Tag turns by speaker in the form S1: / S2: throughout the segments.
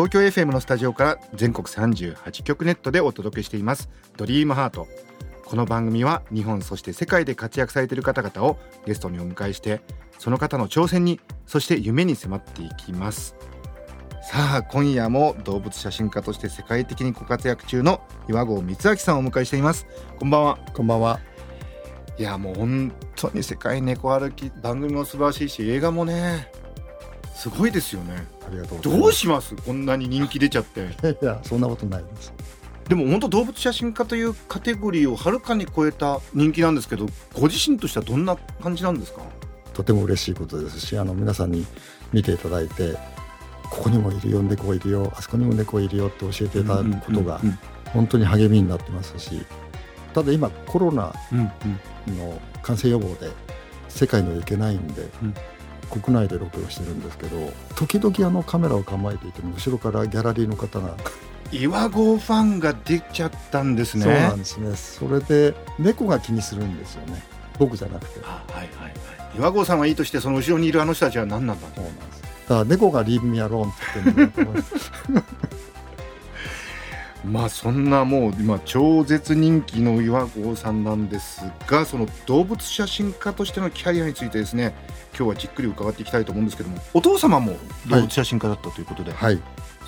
S1: 東京 FM のスタジオから全国38局ネットでお届けしています。ドリームハート。この番組は日本そして世界で活躍されている方々をゲストにお迎えしてその方の挑戦にそして夢に迫っていきます。さあ今夜も動物写真家として世界的にご活躍中の岩合光明さんをお迎えしています。こんばんは。
S2: こんばんは。
S1: いやもう本当に世界猫歩き番組も素晴らしいし映画もねすごいですよね。
S2: ありがとうございます。
S1: どうします？こんなに人気出ちゃって。
S2: いや、そんなことないです。
S1: でも本当動物写真家というカテゴリーをはるかに超えた人気なんですけどご自身としてはどんな感じなんですか？
S2: とても嬉しいことですし、あの皆さんに見ていただいて、ここにもいるよ、猫がいるよ、あそこにも猫がいるよって教えていただくことが本当に励みになってますし、ただ今コロナの感染予防で世界には行けないんで、
S1: うん
S2: 国内でロケをしてるんですけど、時々あのカメラを構えていても後ろからギャラリーの方が
S1: 岩合ファンが出ちゃったんですね
S2: そうなんですね。それで猫が気にするんですよね。僕じゃなくて。
S1: あはいはいはい岩合さんはいいとしてその後ろにいるあの人たちは何なんだ
S2: そうなんです。だから猫がリーブミアローンって言ってるんだと思い ま
S1: あそんなもう今超絶人気の岩合さんなんですがその動物写真家としてのキャリアについてですね今日はじっくり伺っていきたいと思うんですけどもお父様も動物写真家だったということで、
S2: はい。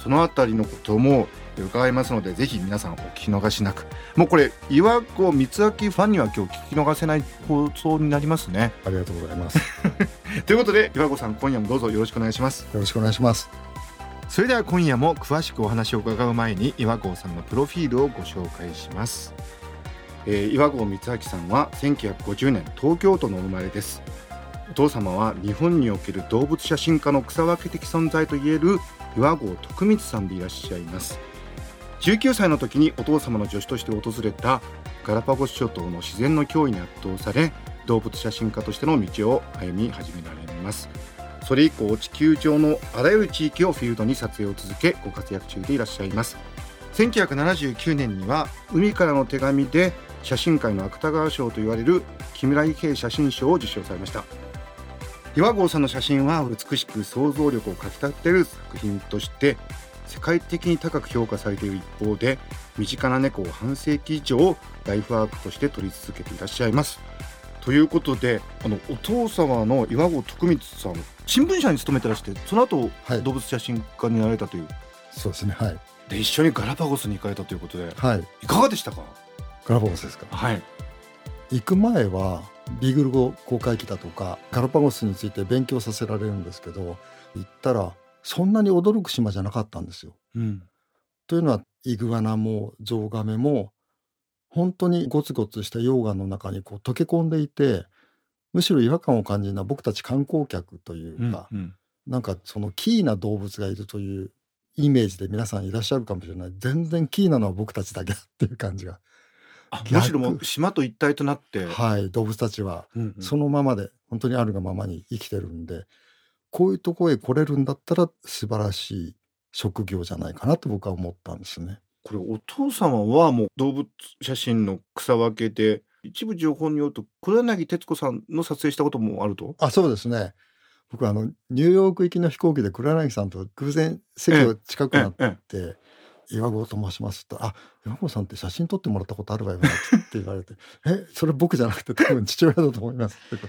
S1: そのあたりのことも伺いますのでぜひ皆さんお聞き逃しなくもうこれ岩合光明ファンには今日聞き逃せない放送になりますね
S2: ありがとうございます。よ
S1: ということで岩合さん今夜もどうぞよろしくお願いします
S2: ろしくお願いします。
S1: それでは今夜も詳しくお話を伺う前に岩合さんのプロフィールをご紹介します、えー岩合光明さんは1950年東京都のお生まれです。お父様は日本における動物写真家の草分け的存在といえる岩合徳光さんでいらっしゃいます。19歳の時にお父様の助手として訪れたガラパゴス諸島の自然の脅威に圧倒され動物写真家としての道を歩み始められます。それ以降地球上のあらゆる地域をフィールドに撮影を続けご活躍中でいらっしゃいます。1979年には海からの手紙で写真界の芥川賞と言われる木村伊兵写真賞を受賞されました。岩合さんの写真は美しく想像力をかきたてる作品として世界的に高く評価されている一方で身近な猫を半世紀以上ライフワークとして撮り続けていらっしゃいます。ということであのお父様の岩合徳光さん新聞社に勤めてらしてその後、
S2: はい
S1: 動物写真家になられたという
S2: そうですね。はい。
S1: で一緒にガラパゴスに行かれたということで
S2: はい。
S1: いかがでしたか？
S2: ガラパゴスですか？
S1: はい
S2: 行く前はビーグル語公開機だとかガラパゴスについて勉強させられるんですけど、行ったらそんなに驚く島じゃなかったんですよ。
S1: うん
S2: というのはイグアナもゾウガメも本当にゴツゴツした溶岩の中にこう溶け込んでいてむしろ違和感を感じるのは僕たち観光客というか、
S1: うん
S2: なんかそのキーな動物がいるというイメージで皆さんいらっしゃるかもしれない。全然キーなのは僕たちだけだっていう感じが。
S1: むしろもう島と一体となって、
S2: はい動物たちは
S1: うんうん。
S2: そのままで本当にあるがままに生きてるんでこういうとこへ来れるんだったら素晴らしい職業じゃないかなと僕は思ったんですね。
S1: これお父様はもう動物写真の草分けで一部情報によると黒柳徹子さんの撮影したこともあると？
S2: あそうですね。僕あのニューヨーク行きの飛行機で黒柳さんと偶然席を近くなっ
S1: え
S2: て「岩合と申します」と「あ岩合さんって写真撮ってもらったことあるわよね」って言われて「えそれ僕じゃなくて多分父親だと思います」っ て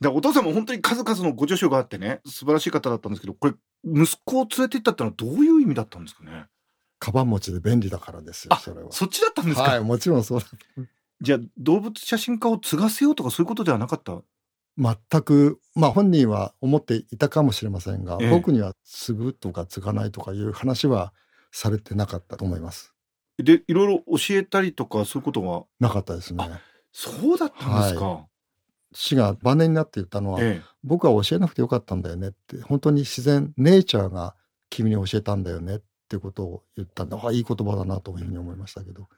S1: でお父さんも本当に数々のご助手があってね素晴らしい方だったんですけどこれ息子を連れて行ったってのはどういう意味だったんですかね？
S2: カバン持ちで便利だからですよ
S1: あ
S2: それは。
S1: そっちだったんですか、
S2: はいもちろんそうだ
S1: じゃあ動物写真家を継がせようとかそういうことではなかった？
S2: 全くまあ本人は思っていたかもしれませんが、
S1: ええ。
S2: 僕には継ぐとか継がないとかいう話はされてなかったと思います。
S1: でいろいろ教えたりとかそういうことは？
S2: なかったですね。
S1: そうだったんですか、
S2: 父が晩年になって言ったのは、
S1: え
S2: 僕は教えなくてよかったんだよねって本当に自然ネイチャーが君に教えたんだよねっっていうことを言ったんであいい言葉だなというふうに思いましたけど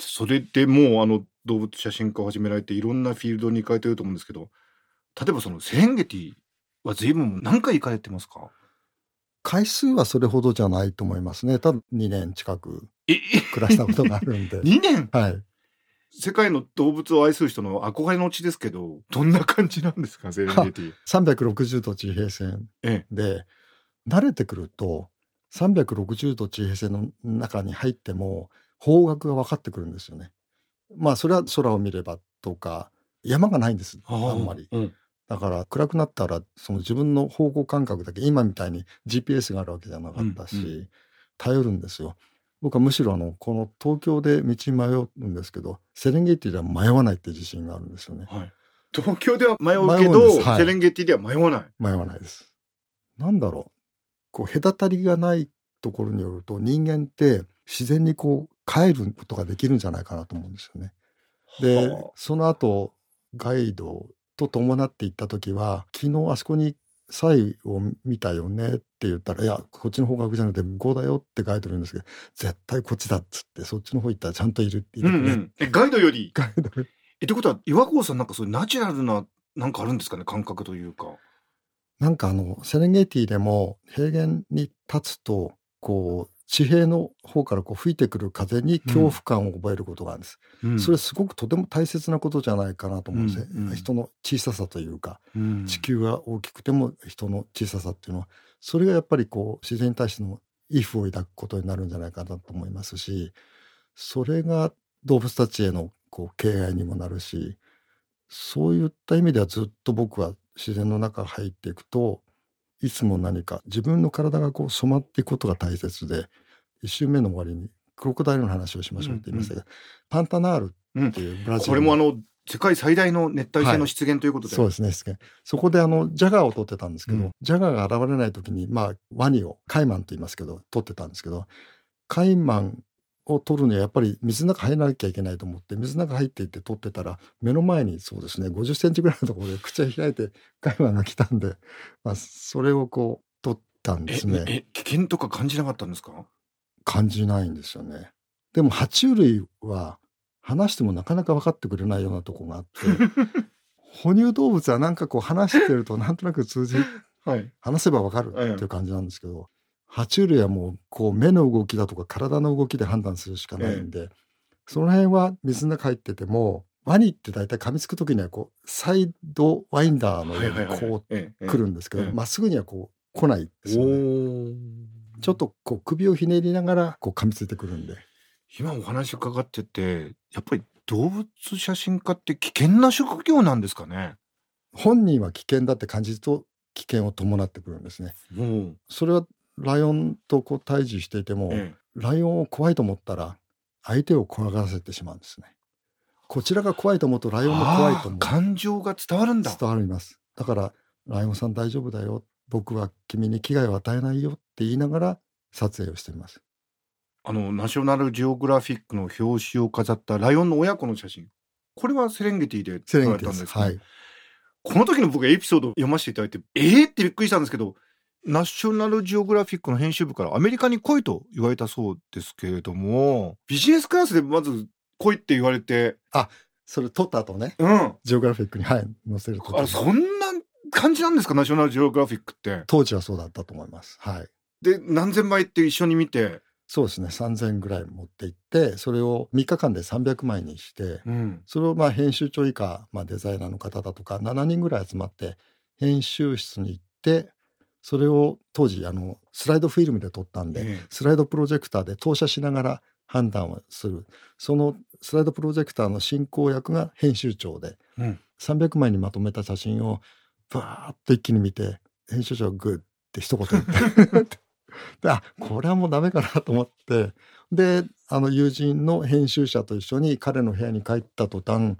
S1: それでもうあの動物写真家を始められていろんなフィールドに行かれてると思うんですけど例えばそのセレンゲティは随分何回行かれてますか？
S2: 回数はそれほどじゃないと思いますね。多分2年近く
S1: え
S2: 暮らしたことがあるんで。
S1: 2年？
S2: はい。
S1: 世界の動物を愛する人の憧れの地ですけどどんな感じなんですか？セレンゲティ。
S2: 360度地平線。
S1: え
S2: で慣れてくると360度地平線の中に入っても方角が分かってくるんですよね。まあそれは空を見ればとか山がないんですあんまり。
S1: うん
S2: だから暗くなったらその自分の方向感覚だけ今みたいに GPS があるわけじゃなかったし、
S1: うんう
S2: 頼るんですよ。僕はむしろあのこの東京で道に迷うんですけどセレンゲティでは迷わないって自信があるんですよね。
S1: はい、東京では迷うけど、
S2: はい
S1: セレンゲティでは迷わない
S2: 迷わないです。なんだろうこう隔たりがないところによると人間って自然にこう帰ることができるんじゃないかなと思うんですよね。で
S1: はあ。
S2: その後ガイドと伴って行った時は昨日あそこにサイを見たよねって言ったら「いやこっちの方角じゃなくて向こうだよ」ってガイド言うんですけど絶対こっちだっつってそっちの方行ったらちゃんといるって言ってくれ、
S1: うんうん、えガイドより？
S2: ガイド。
S1: えってことは岩合さんなんかそういうナチュラルななんかあるんですかね感覚というか。
S2: なんかあのセレンゲティでも平原に立つとこう地平の方からこう吹いてくる風に恐怖感を覚えることがあるんです、それすごくとても大切なことじゃないかなと思うんですね、
S1: うんうん。
S2: 人の小ささというか
S1: うん。
S2: 地球が大きくても人の小ささっていうのはそれがやっぱりこう自然に対しての畏怖を抱くことになるんじゃないかなと思いますしそれが動物たちへのこう敬愛にもなるしそういった意味ではずっと僕は自然の中入っていくといつも何か自分の体がこう染まっていくことが大切で一周目の終わりにクロコダイルの話をしましょうって言いましたけど、パンタナールっていうブラジル
S1: これもあの世界最大の熱帯性の出現ということで、
S2: そうですねですねそこであのジャガーを取ってたんですけど、
S1: うん。
S2: ジャガーが現れない時にまあワニをカイマンと言いますけど取ってたんですけどカイマンを取るにはやっぱり水の中入らなきゃいけないと思って水の中入っていって取ってたら目の前にそうですね50センチぐらいのところで口を開いてカイマンが来たんで、まあ、それをこう取ったんですね。
S1: ええ危険とか感じなかったんですか？
S2: 感じないんですよね。でも爬虫類は話してもなかなか分かってくれないようなとこがあって 哺乳動物はなんかこう話してるとなんとなく通じ
S1: はい。
S2: 話せばわかるっていう感じなんですけど、爬虫類はもうこう目の動きだとか体の動きで判断するしかないんで、その辺は水の中入っててもワニって大体噛みつく時にはこうサイドワインダーのようにこ
S1: え
S2: う来るんですけど
S1: ええ
S2: ま、っすぐにはこう来ないです
S1: お
S2: よね。
S1: ー
S2: ちょっとこう首をひねりながらこう噛みついてくるんで。
S1: 今お話伺っててやっぱり動物写真家って危険な職業なんですかね？
S2: 本人は危険だって感じると危険を伴ってくるんですね。
S1: もう、
S2: それはライオンとこう対峙していても、
S1: え
S2: ライオンを怖いと思ったら相手を怖がらせてしまうんですね。こちらが怖いと思うとライオンも怖いと思う
S1: 感情が伝わるんだ
S2: 伝わります。だからライオンさん大丈夫だよ。僕は君に危害を与えないよって言いながら撮影をしています。
S1: あのナショナルジオグラフィックの表紙を飾ったライオンの親子の写真これはセレンゲティで撮。られたんですか、
S2: はい。
S1: この時の僕エピソードを読ませていただいてえーってびっくりしたんですけどナショナルジオグラフィックの編集部からアメリカに来いと言われたそうですけれども。ビジネスクラスでまず来いって言われて。
S2: それ撮った後ね、
S1: うん。
S2: ジオグラフィックに、はい、載せると
S1: あそんな感じなんですか？ナショナルジオグラフィックって。
S2: 当時はそうだったと思います。はい。
S1: で何千枚って一緒に見て、
S2: そうですね。3000ぐらい持って行って、それを3日間で300枚にして、
S1: うん、
S2: それをまあ編集長以下、まあ、デザイナーの方だとか7人ぐらい集まって編集室に行ってそれを当時あのスライドフィルムで撮ったんで、
S1: え
S2: スライドプロジェクターで投射しながら判断をする。そのスライドプロジェクターの進行役が編集長で、
S1: うん。
S2: 300枚にまとめた写真をバーッと一気に見て編集長が Good って一言言って。であこれはもうダメかなと思って。であの友人の編集者と一緒に彼の部屋に帰った途端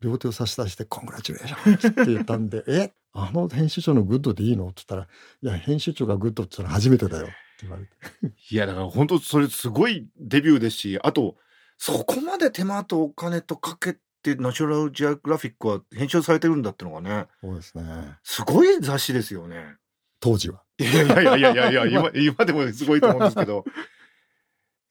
S2: 両手を差し出して「 Congratulation」って言ったんで「えあの編集長の Good でいいの?」って言ったら「いや編集長が Good って言ったら初めてだよ」って言われて
S1: いやだから本当それすごいデビューですしあとそこまで手間とお金とかけてナショナルジオグラフィックは編集されてるんだってのがね
S2: そうですね
S1: すごい雑誌ですよね。
S2: 当時は。
S1: いやいやいやいやいやいや今 今でもすごいと思うんですけど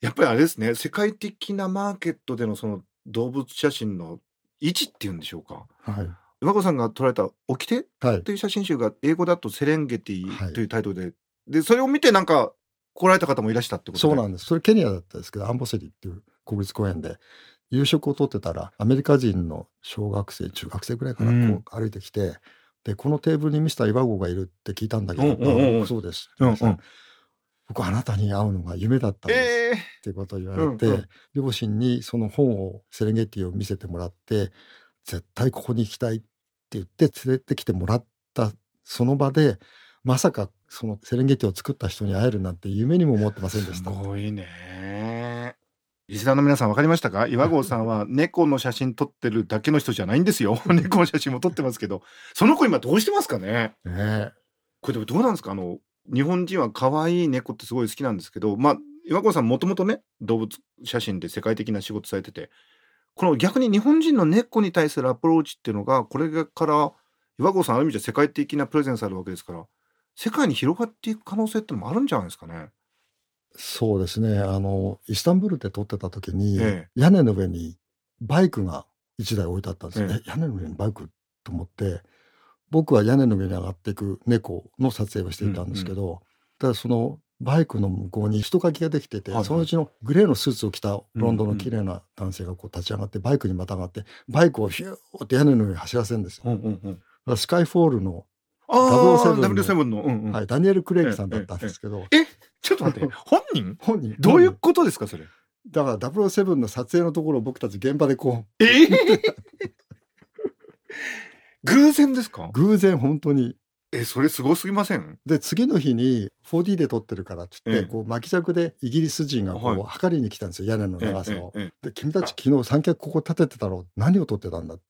S1: やっぱりあれですね世界的なマーケットでのその動物写真の位置っていうんでしょうか
S2: はい。
S1: 岩子さんが撮られた「掟」
S2: はい
S1: と。いう写真集が英語だと「セレンゲティ
S2: は」い
S1: というタイトルで、でそれを見てなんか来られた方もいらしたってことで
S2: そうなんです。それケニアだったんですけど、アンボセリっていう国立公園で、夕食をとってたら、アメリカ人の小学生、中学生ぐらいから
S1: うん
S2: こう歩いてきて、で、このテーブルにミスター岩合がいるって聞いたんだけど、
S1: うんうん
S2: そうです。
S1: うんうん
S2: 僕あなたに会うのが夢だったんです。
S1: ええ
S2: ってことを言われて、
S1: うんうん
S2: 両親にその本をセレンゲティを見せてもらって絶対ここに行きたいって言って連れてきてもらったその場でまさかそのセレンゲティを作った人に会えるなんて夢にも思ってませんですした。
S1: ごいね。リスナーの皆さん分かりましたか？岩合さんは猫の写真撮ってるだけの人じゃないんですよ。猫の写真も撮ってますけど。その子今どうしてますかね？
S2: ね
S1: これでもどうなんですか？あの日本人は可愛い猫ってすごい好きなんですけどまあ岩合さんもともとね動物写真で世界的な仕事されててこの逆に日本人の猫に対するアプローチっていうのがこれから岩合さんある意味じゃ世界的なプレゼンスあるわけですから世界に広がっていく可能性ってのもあるんじゃないですかね。
S2: そうですね。あのイスタンブールで撮ってた時に、
S1: え
S2: 屋根の上にバイクが1台置いてあったんですよ、
S1: ええ
S2: え。屋根の上にバイクと思って僕は屋根の上に上がっていく猫の撮影をしていたんですけど、ただそのバイクの向こうに人影ができてて、
S1: はいはい。
S2: そのうちのグレーのスーツを着たロンドンの綺麗な男性がこう立ち上がってバイクにまたがってバイクをヒューって屋根の上に走らせるんですよ。
S1: うんうん
S2: スカイフォールの、
S1: ああ
S2: 007
S1: 007の、うんうん。
S2: はい、ダニエル・クレイグさんだったんですけど、
S1: ちょっと待って本人？
S2: 本人。
S1: どういうことですかそれ？
S2: だから007の撮影のところを僕たち現場でこ
S1: ええ 偶然ですか？
S2: う偶然本当に
S1: えそれすごすぎません？
S2: で次の日に 4D で撮ってるからって言って、
S1: ええ。
S2: こう巻き尺でイギリス人がこう、
S1: はい。
S2: 測りに来たんですよ屋根の長さを。で君たち昨日三脚ここ立ててたろ何を撮ってたんだって。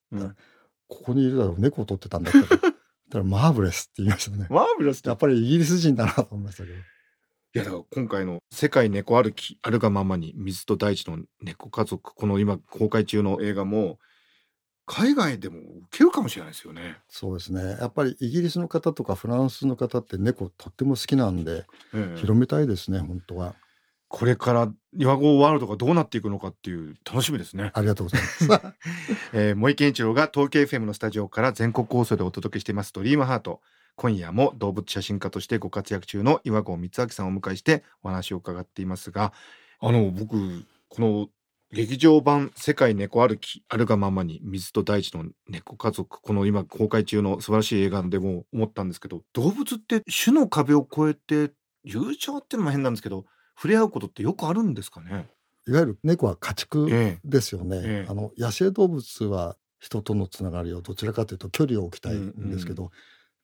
S2: ここにいるだろう猫を撮ってたんだって。言ったらマーブレスって言いましたね。
S1: マーブラスって？
S2: やっぱりイギリス人だなと思いましたけど。
S1: いやだから今回の「世界猫歩きあるがままに水と大地の猫家族」この今公開中の映画も海外でも受けるかもしれないですよね。
S2: そうですねやっぱりイギリスの方とかフランスの方って猫とっても好きなんで
S1: ええ
S2: 広めたいですね本当は。
S1: これから岩合ワールドがどうなっていくのかっていう楽しみですね。
S2: ありがとうございます。
S1: えー、森健一郎が東京 FM のスタジオから全国放送でお届けしています「ドリームハート今夜も動物写真家としてご活躍中の岩合光明さんをお迎えしてお話を伺っていますがあの僕この劇場版「世界猫歩きあるがままに水と大地の猫家族」この今公開中の素晴らしい映画でも思ったんですけど動物って種の壁を越えて友情っていうのも変なんですけど触れ合うことってよくあるんですかね？
S2: いわゆる猫は家畜
S1: え
S2: ですよね、
S1: ええ。
S2: あの野生動物は人とのつながりをどちらかというと距離を置きたいんですけど、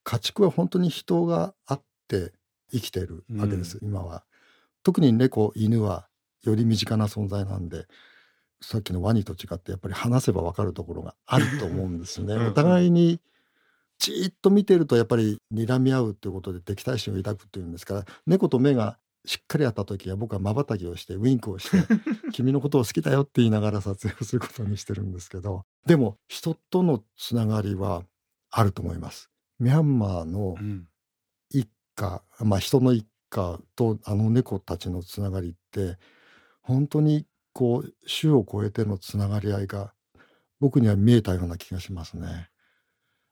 S2: 家畜は本当に人があって生きてるわけです、今は。特に猫犬はより身近な存在なんでさっきのワニと違ってやっぱり話せば分かるところがあると思うんですね。
S1: うんうん
S2: お互いにじーっと見てるとやっぱり睨み合うということで敵対心を抱くっていうんですから猫と目がしっかり合った時は僕は瞬きをしてウインクをして君のことを好きだよって言いながら撮影をすることにしてるんですけどでも人とのつながりはあると思います。ミャンマーの
S1: うん
S2: 一家、まあ、人の一家とあの猫たちのつながりって本当にこう種を超えてのつながり合いが僕には見えたような気がしますね。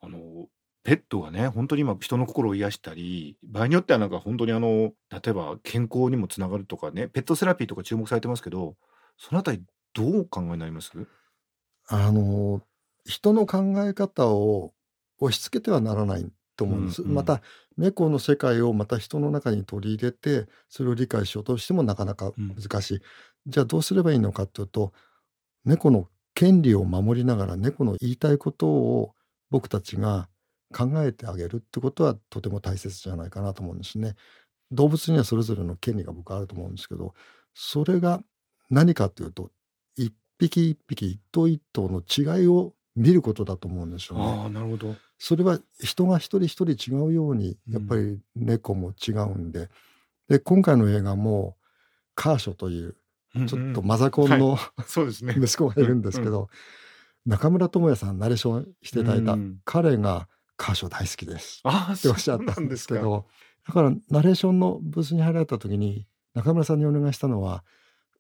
S1: あのペットがね本当に今人の心を癒したり場合によってはなんか本当にあの例えば健康にもつながるとかねペットセラピーとか注目されてますけどそのあたりどうお考えになります？
S2: あの人の考え方を押し付けてはならないと思うんです。
S1: うんうん
S2: また猫の世界をまた人の中に取り入れてそれを理解しようとしてもなかなか難しい。じゃあどうすればいいのかというと猫の権利を守りながら猫の言いたいことを僕たちが考えてあげるってことはとても大切じゃないかなと思うんですね。動物にはそれぞれの権利が僕はあると思うんですけどそれが何かというと一匹一匹一頭一頭の違いを見ることだと思うんですよね。
S1: ああなるほど
S2: それは人が一人一人違うように
S1: うん
S2: やっぱり猫も違うんで,、で今回の映画もカーショというちょっとマザコンの、息子がいるんですけど、中村智也さんナレーションしていただいた、
S1: うん。
S2: 彼がカーショ大好きです。っておっしゃった
S1: んん
S2: で
S1: です
S2: けどだからナレーションのブースに入られた時に中村さんにお願いしたのは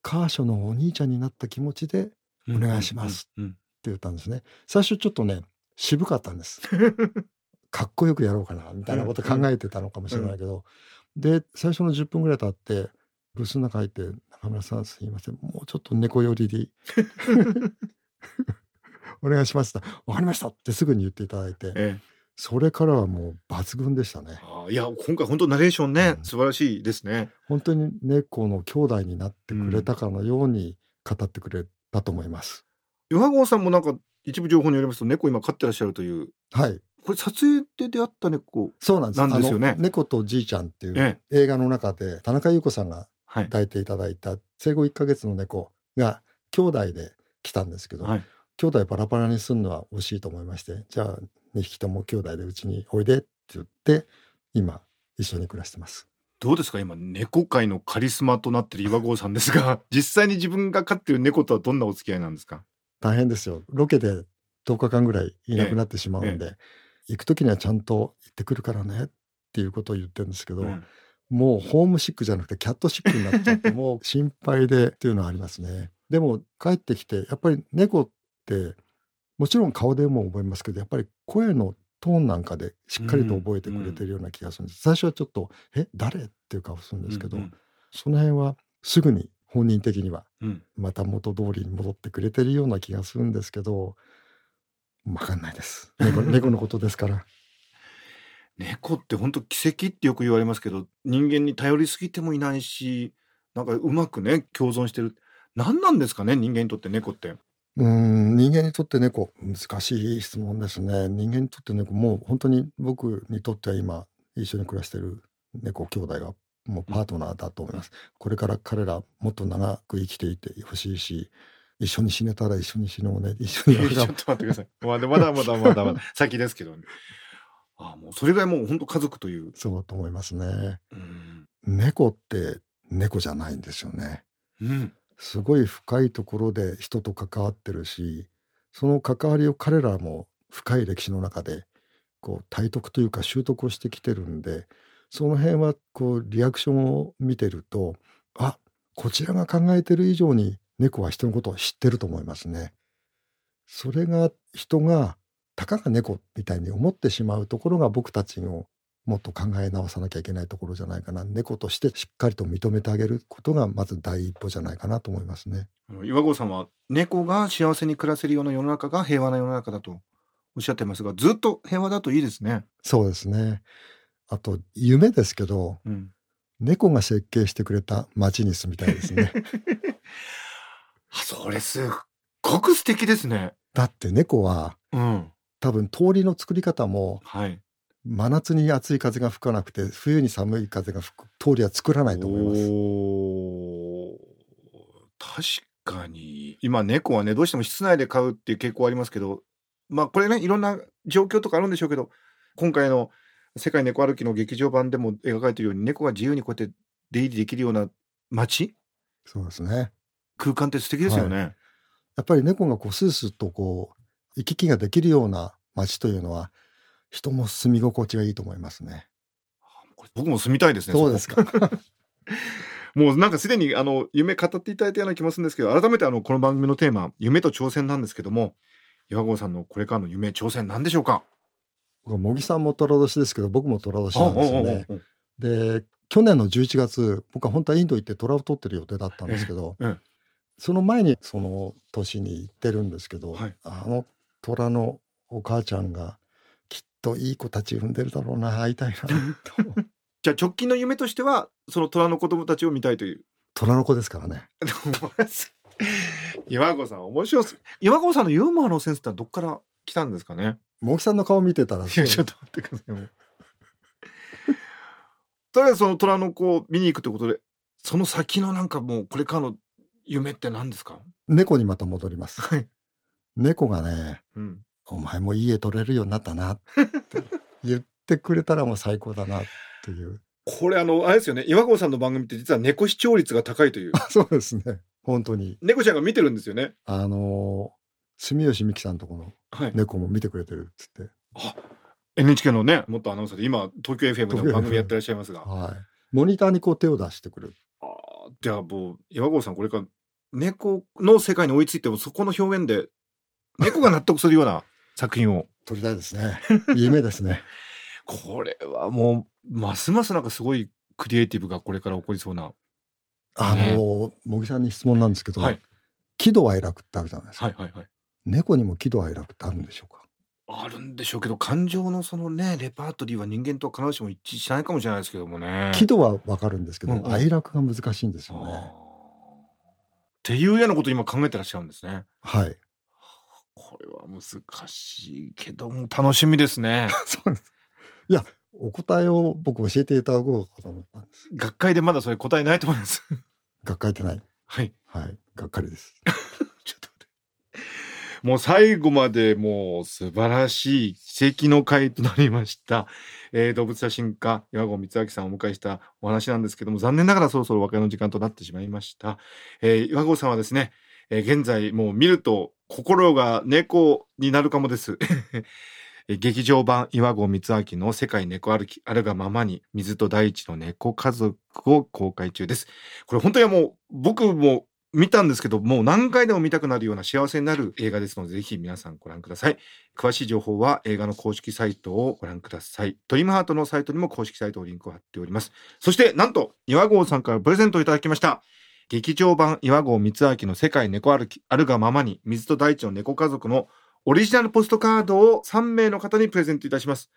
S2: カーショのお兄ちゃんになった気持ちでってお願いします
S1: うんうん。
S2: 言ったんですね。最初ちょっとね渋かったんです。かっこよくやろうかなみたいなこと考えてたのかもしれないけど、で最初の10分ぐらい経ってブースの中入って「中村さんすいません。もうちょっと猫寄りで。お願いします」って「分かりました」ってすぐに言っていただいて。
S1: ええ。
S2: それからはもう抜群でしたね。
S1: いや今回本当ナレーションね、
S2: うん。
S1: 素晴らしいですね。
S2: 本当に猫の兄弟になってくれたかのように語ってくれたと思います、
S1: 岩合さんもなんか一部情報によりますと猫今飼ってらっしゃるという。
S2: はい。
S1: これ撮影で出会った猫
S2: そうなんです。
S1: なんですよね。
S2: 猫とじいちゃんっていう
S1: え
S2: 映画の中で田中優子さんが
S1: はい
S2: 抱い。ていただいた生後1ヶ月の猫が兄弟で来たんですけど、
S1: はい。
S2: 兄弟バラバラにするのは惜しいと思いましてじゃあ2匹とも兄弟でうちにおいでって言って今一緒に暮らしてます。
S1: どうですか？今猫界のカリスマとなってる岩合さんですが 実際に自分が飼ってる猫とはどんなお付き合いなんですか？
S2: 大変ですよ。ロケで10日間ぐらいいなくなってしまうんで、行く時にはちゃんと行ってくるからねっていうことを言ってるんですけど、
S1: うん
S2: もうホームシックじゃなくてキャットシックになっちゃってもう心配でっていうのはありますね。でも帰ってきてやっぱり猫ってもちろん顔でも覚えますけどやっぱり声のトーンなんかでしっかりと覚えてくれてるような気がするんです。最初はちょっと「え誰?」っていう顔するんですけど、
S1: うん
S2: その辺はすぐに本人的には
S1: うん
S2: また元通りに戻ってくれてるような気がするんですけど分かんないです猫猫のことですから。
S1: 猫って本当奇跡ってよく言われますけど人間に頼りすぎてもいないしなんかうまくね共存してる。何なんですかね人間にとって猫って。
S2: うーん人間にとって猫難しい質問ですね。人間にとって猫もう本当に僕にとっては今一緒に暮らしてる猫兄弟がもうパートナーだと思います、これから彼らもっと長く生きていてほしいし一緒に死ねたら一緒に死のうね。一緒に
S1: ちょっと待ってください。まだまだまだまだまだ。先ですけど、ね、あもうそれぐらいもう本当家族という。
S2: そうと思いますね
S1: うん。
S2: 猫って猫じゃないんですよね
S1: うん。
S2: すごい深いところで人と関わってるしその関わりを彼らも深い歴史の中でこう体得というか習得をしてきてるんでその辺はこうリアクションを見てるとあこちらが考えてる以上に猫は人のことを知ってると思いますね。それが人がたかが猫みたいに思ってしまうところが僕たちのもっと考え直さなきゃいけないところじゃないかな猫としてしっかりと認めてあげることがまず第一歩じゃないかなと思いますね。
S1: 岩合さんは猫が幸せに暮らせるような世の中が平和な世の中だとおっしゃってますが、ずっと平和だといいですね。
S2: そうですね。あと夢ですけど
S1: うん。
S2: 猫が設計してくれた街に住みたいですね。
S1: あ、それすっごく素敵ですね。
S2: だって猫は
S1: うん。
S2: 多分通りの作り方も
S1: はい。
S2: 真夏に暑い風が吹かなくて冬に寒い風が吹く通りは作らないと思います。
S1: 確かに今猫はねどうしても室内で飼うっていう傾向ありますけどまあこれねいろんな状況とかあるんでしょうけど今回の「世界猫歩き」の劇場版でも描かれているように猫が自由にこうやって出入りできるような街？
S2: そうですね。
S1: 空間って素敵ですよね。
S2: やっぱり猫がこうスースーとこう行き来ができるような街というのは人も住み心地がいいと思いますね。
S1: 僕も住みたいですね。
S2: そうですか。
S1: もうなんかすでにあの夢語っていただいたような気もするんですけど改めてあのこの番組のテーマ「夢と挑戦」なんですけども岩合さんのこれからの夢挑戦なんでしょうか？
S2: 茂木さんも寅年ですけど僕も寅年なんですよね。で去年の11月僕は本当はインド行って虎を取ってる予定だったんですけど、
S1: ええええ
S2: その前にその年に行ってるんですけど、
S1: はい
S2: あの虎のお母ちゃんがきっといい子たち産んでるだろうな会いたいなと
S1: じゃあ直近の夢としてはその虎の子供たちを見たいという？
S2: 虎の子ですからね
S1: 岩合さん面白い。岩合さんのユーモアのセンスってどっから来たんですかね？
S2: 茂木さんの顔見てたら
S1: いやちょっと待ってください。とりあえずその虎の子を見に行くということでその先のなんかもうこれからの夢って何ですか？
S2: 猫にまた戻ります
S1: はい。
S2: 猫がね
S1: うん。
S2: 「お前もいい絵撮れるようになったな」って言ってくれたらもう最高だなっていう
S1: これあのあれですよね岩合さんの番組って実は猫視聴率が高いという
S2: そうですね本当に
S1: 猫ちゃんが見てるんですよね。
S2: あの住吉美紀さんとこの
S1: はい。
S2: 猫も見てくれてるっつって
S1: NHK のね元アナウンサーで今東京 FM でも番組やってらっしゃいますが
S2: はい。モニターにこう手を出してくる。
S1: あーじゃあもう岩合さんこれから猫の世界に追いついてもそこの表現で 猫が納得するような作品を
S2: 撮りたいですね。夢ですね。
S1: これはもうますますなんかすごいクリエイティブがこれから起こりそうな
S2: あの、茂木さんに質問なんですけど、
S1: はい
S2: 喜怒哀楽ってあるじゃないですか。
S1: はいはいはい
S2: 猫にも喜怒哀楽ってあるんでしょうか？
S1: あるんでしょうけど感情のそのねレパートリーは人間と必ずしも一致しないかもしれないですけどもね。
S2: 喜怒はわかるんですけど、
S1: うんうん
S2: 哀楽が難しいんですよね。
S1: っていうようなことを今考えてらっしゃるんですね。
S2: はい。
S1: これは難しいけども楽しみですね。
S2: そうです。いや、お答えを僕教えていただこうかと思ったんです。
S1: 学会でまだそれ答えないと思います。
S2: 学会ってない？
S1: はい。
S2: はい。がっかりです。
S1: ちょっと待って。もう最後までもう素晴らしい奇跡の回となりました。えー動物写真家岩合光明さんをお迎えしたお話なんですけども残念ながらそろそろお別れの時間となってしまいました。えー岩合さんはですね、えー現在もう見ると心が猫になるかもです。劇場版岩合光明の世界猫歩きあるがままに水と大地の猫家族を公開中です。これ本当にもう僕も見たんですけど、もう何回でも見たくなるような幸せになる映画ですので、ぜひ皆さんご覧ください。詳しい情報は映画の公式サイトをご覧ください。ドリムハートのサイトにも公式サイトをリンクを貼っております。そして、なんと、岩合さんからプレゼントをいただきました。劇場版岩合光明の世界猫歩き、あるがままに、水と大地の猫家族のオリジナルポストカードを3名の方にプレゼントいたします。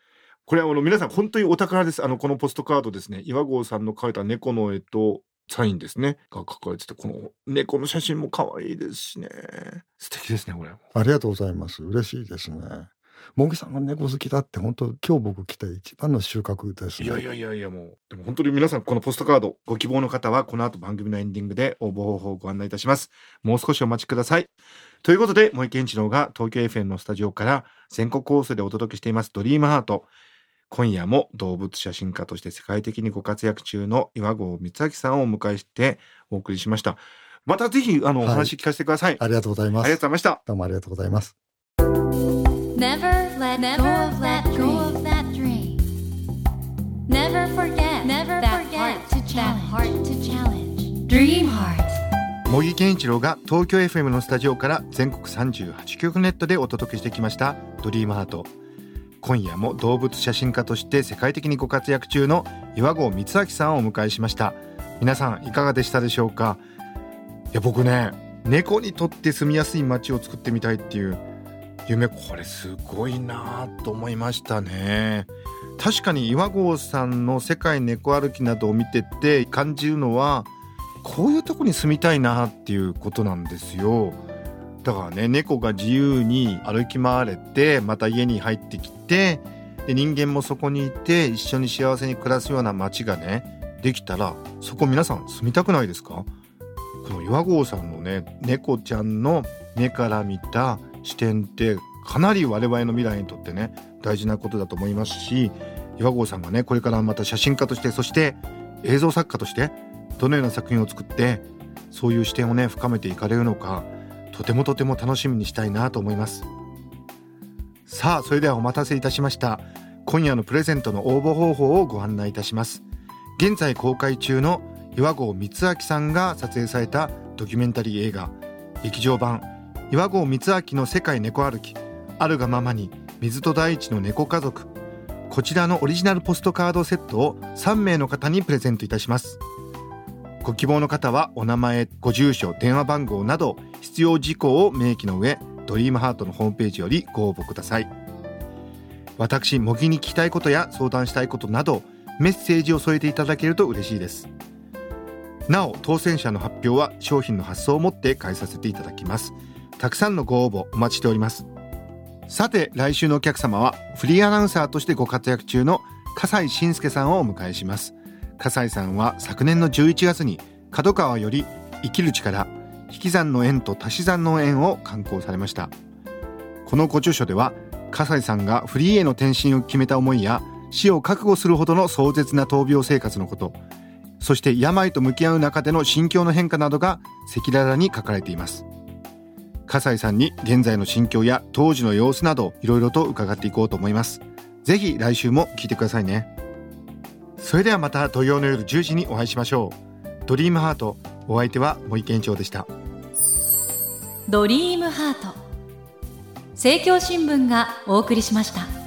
S1: これはあの皆さん本当にお宝です。あの、このポストカードですね。岩合さんの描いた猫の絵と、サインですね。が書かれてて、この猫の写真も可愛いですしね。素敵ですね、これ。
S2: ありがとうございます。嬉しいですね。茂木さんが猫好きだって本当今日僕来た一番の収穫ですね。
S1: いやいやいやいや、もう。でも本当に皆さん、このポストカード、ご希望の方は、この後番組のエンディングで応募方法をご案内いたします。もう少しお待ちください。ということで、森健一郎が東京 FM のスタジオから全国放送でお届けしています、ドリームハート。今夜も動物写真家として世界的にご活躍中の岩合光明さんをお迎えしてお送りしました。またぜひ、あの、お
S2: はい
S1: 話聞かせてください。
S2: ありがとうございます
S1: ありがとうご。ざいました。
S2: どうもありがとうございます。
S3: Never let go of that go of that dream. Never forget never that forget heart to that heart to challenge. Dream heart.
S1: 茂木健一郎が東京 FM のスタジオから全国38局ネットでお届けしてきました「ドリームハート今夜も動物写真家として世界的にご活躍中の岩合光明さんをお迎えしました皆さんいかがでしたでしょうか？いや僕ね猫にとって住みやすい街を作ってみたいっていう夢これすごいなと思いましたね。確かに岩合さんの世界猫歩きなどを見てて感じるのはこういうとこに住みたいなっていうことなんですよ。だからね猫が自由に歩き回れてまた家に入ってきてで人間もそこにいて一緒に幸せに暮らすような街がねできたらそこ皆さん住みたくないですか？この岩合さんのね猫ちゃんの目から見た視点ってかなり我々の未来にとってね大事なことだと思いますし岩合さんがねこれからまた写真家としてそして映像作家としてどのような作品を作ってそういう視点をね深めていかれるのかとてもとても楽しみにしたいなと思います。さあそれではお待たせいたしました。今夜のプレゼントの応募方法をご案内いたします。現在公開中の岩合光明さんが撮影されたドキュメンタリー映画劇場版岩合光明の世界猫歩きあるがままに水と大地の猫家族。こちらのオリジナルポストカードセットを3名の方にプレゼントいたします。ご希望の方はお名前ご住所電話番号など必要事項を明記の上ドリームハートのホームページよりご応募ください。私模擬に聞きたいことや相談したいことなどメッセージを添えていただけると嬉しいです。なお当選者の発表は商品の発送をもって返させていただきます。たくさんのご応募お待ちしております。さて来週のお客様はフリーアナウンサーとしてご活躍中の笠井信介さんをお迎えします。笠井さんは昨年の11月に角川より生きる力引き算の縁と足し算の縁を刊行されました。このご著書では笠井さんがフリーへの転身を決めた思いや死を覚悟するほどの壮絶な闘病生活のことそして病と向き合う中での心境の変化などが赤裸々に書かれています。笠井さんに現在の心境や当時の様子などいろいろと伺っていこうと思います。ぜひ来週も聞いてくださいね。それではまた土曜の夜10時にお会いしましょう。ドリームハートお相手は森健長でした。
S3: ドリームハート。政教新聞がお送りしました。